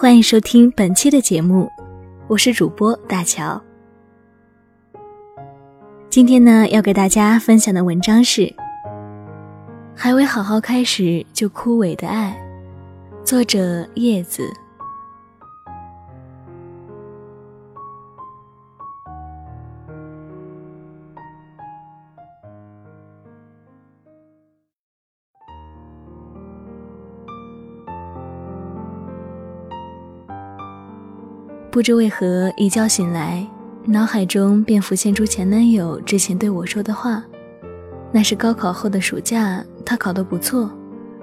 欢迎收听本期的节目，我是主播大乔。今天呢，要给大家分享的文章是《还未好好开始就枯萎的爱》，作者叶子。不知为何，一觉醒来，脑海中便浮现出前男友之前对我说的话。那是高考后的暑假，他考得不错，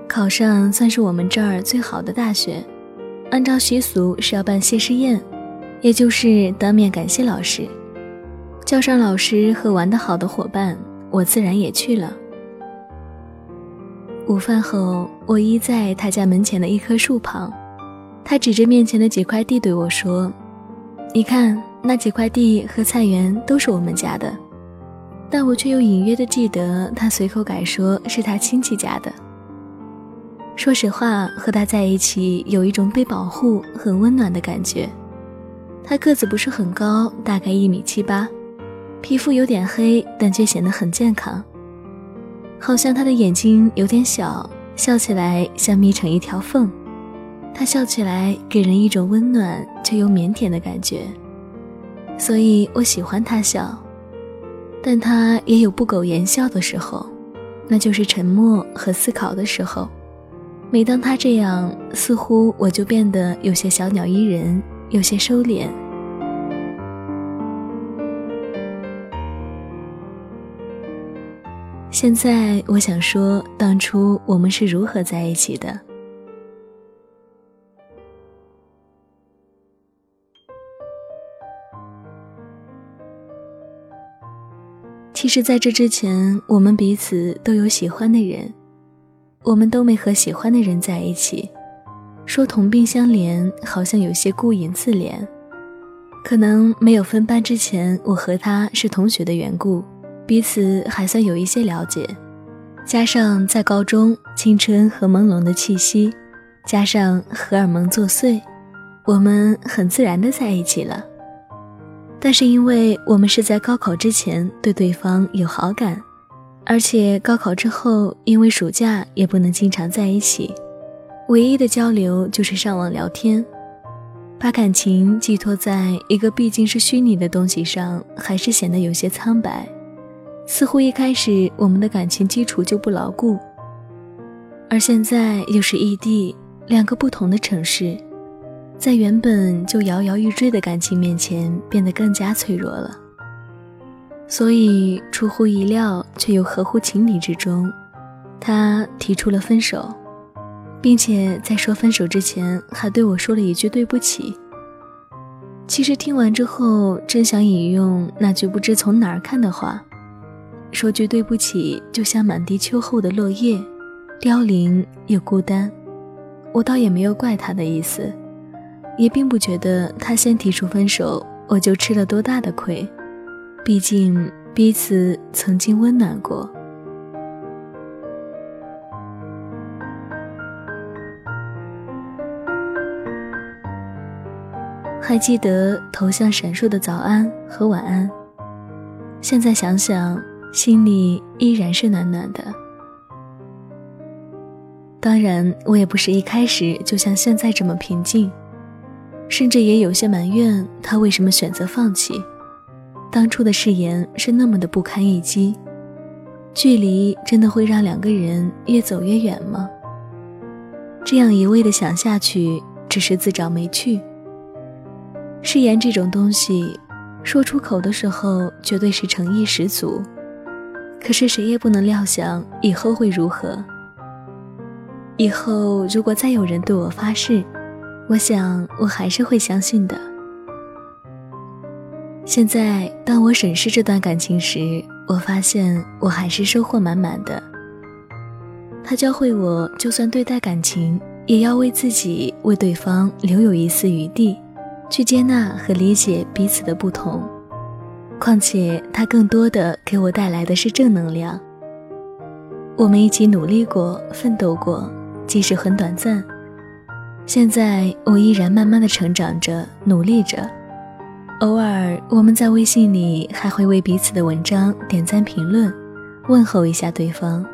考上算是我们这儿最好的大学。按照习俗是要办谢师宴，也就是当面感谢老师，叫上老师和玩得好的伙伴，我自然也去了。午饭后，我依在他家门前的一棵树旁。他指着面前的几块地对我说：“你看，那几块地和菜园都是我们家的。”但我却又隐约的记得，他随口改说是他亲戚家的。说实话，和他在一起有一种被保护、很温暖的感觉。他个子不是很高，大概一米七八，皮肤有点黑，但却显得很健康。好像他的眼睛有点小，笑起来像眯成一条缝。他笑起来给人一种温暖却又腼腆的感觉，所以我喜欢他笑。但他也有不苟言笑的时候，那就是沉默和思考的时候。每当他这样，似乎我就变得有些小鸟依人，有些收敛。现在我想说，当初我们是如何在一起的。其实，在这之前，我们彼此都有喜欢的人，我们都没和喜欢的人在一起。说同病相怜，好像有些顾影自怜。可能没有分班之前，我和他是同学的缘故，彼此还算有一些了解。加上在高中，青春和朦胧的气息，加上荷尔蒙作祟，我们很自然的在一起了。但是因为我们是在高考之前对对方有好感，而且高考之后因为暑假也不能经常在一起，唯一的交流就是上网聊天，把感情寄托在一个毕竟是虚拟的东西上，还是显得有些苍白。似乎一开始我们的感情基础就不牢固，而现在又是异地，两个不同的城市。在原本就摇摇欲坠的感情面前，变得更加脆弱了。所以出乎意料却又合乎情理之中，他提出了分手，并且在说分手之前还对我说了一句对不起。其实听完之后，真想引用那句不知从哪儿看的话，说句对不起，就像满地秋后的落叶，凋零又孤单。我倒也没有怪他的意思。也并不觉得他先提出分手，我就吃了多大的亏。毕竟彼此曾经温暖过。还记得头像闪烁的早安和晚安，现在想想，心里依然是暖暖的。当然，我也不是一开始就像现在这么平静。甚至也有些埋怨他为什么选择放弃。当初的誓言是那么的不堪一击，距离真的会让两个人越走越远吗？这样一味的想下去，只是自找没趣。誓言这种东西，说出口的时候绝对是诚意十足，可是谁也不能料想以后会如何。以后如果再有人对我发誓，我想，我还是会相信的。现在，当我审视这段感情时，我发现我还是收获满满的。他教会我，就算对待感情，也要为自己、为对方留有一丝余地，去接纳和理解彼此的不同。况且，他更多的给我带来的是正能量。我们一起努力过，奋斗过，即使很短暂。现在我依然慢慢的成长着，努力着。偶尔，我们在微信里还会为彼此的文章点赞、评论，问候一下对方。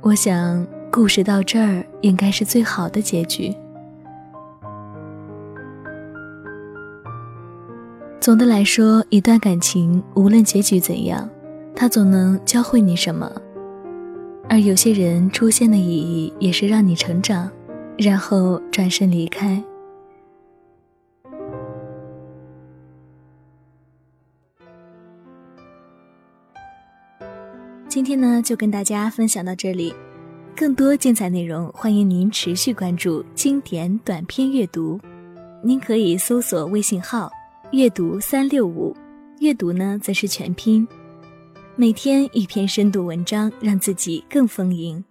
我想，故事到这儿应该是最好的结局。总的来说，一段感情无论结局怎样，它总能教会你什么。而有些人出现的意义，也是让你成长，然后转身离开。今天呢，就跟大家分享到这里。更多精彩内容，欢迎您持续关注经典短篇阅读。您可以搜索微信号。阅读三六五，阅读呢则是全拼。每天一篇深度文章，让自己更丰盈。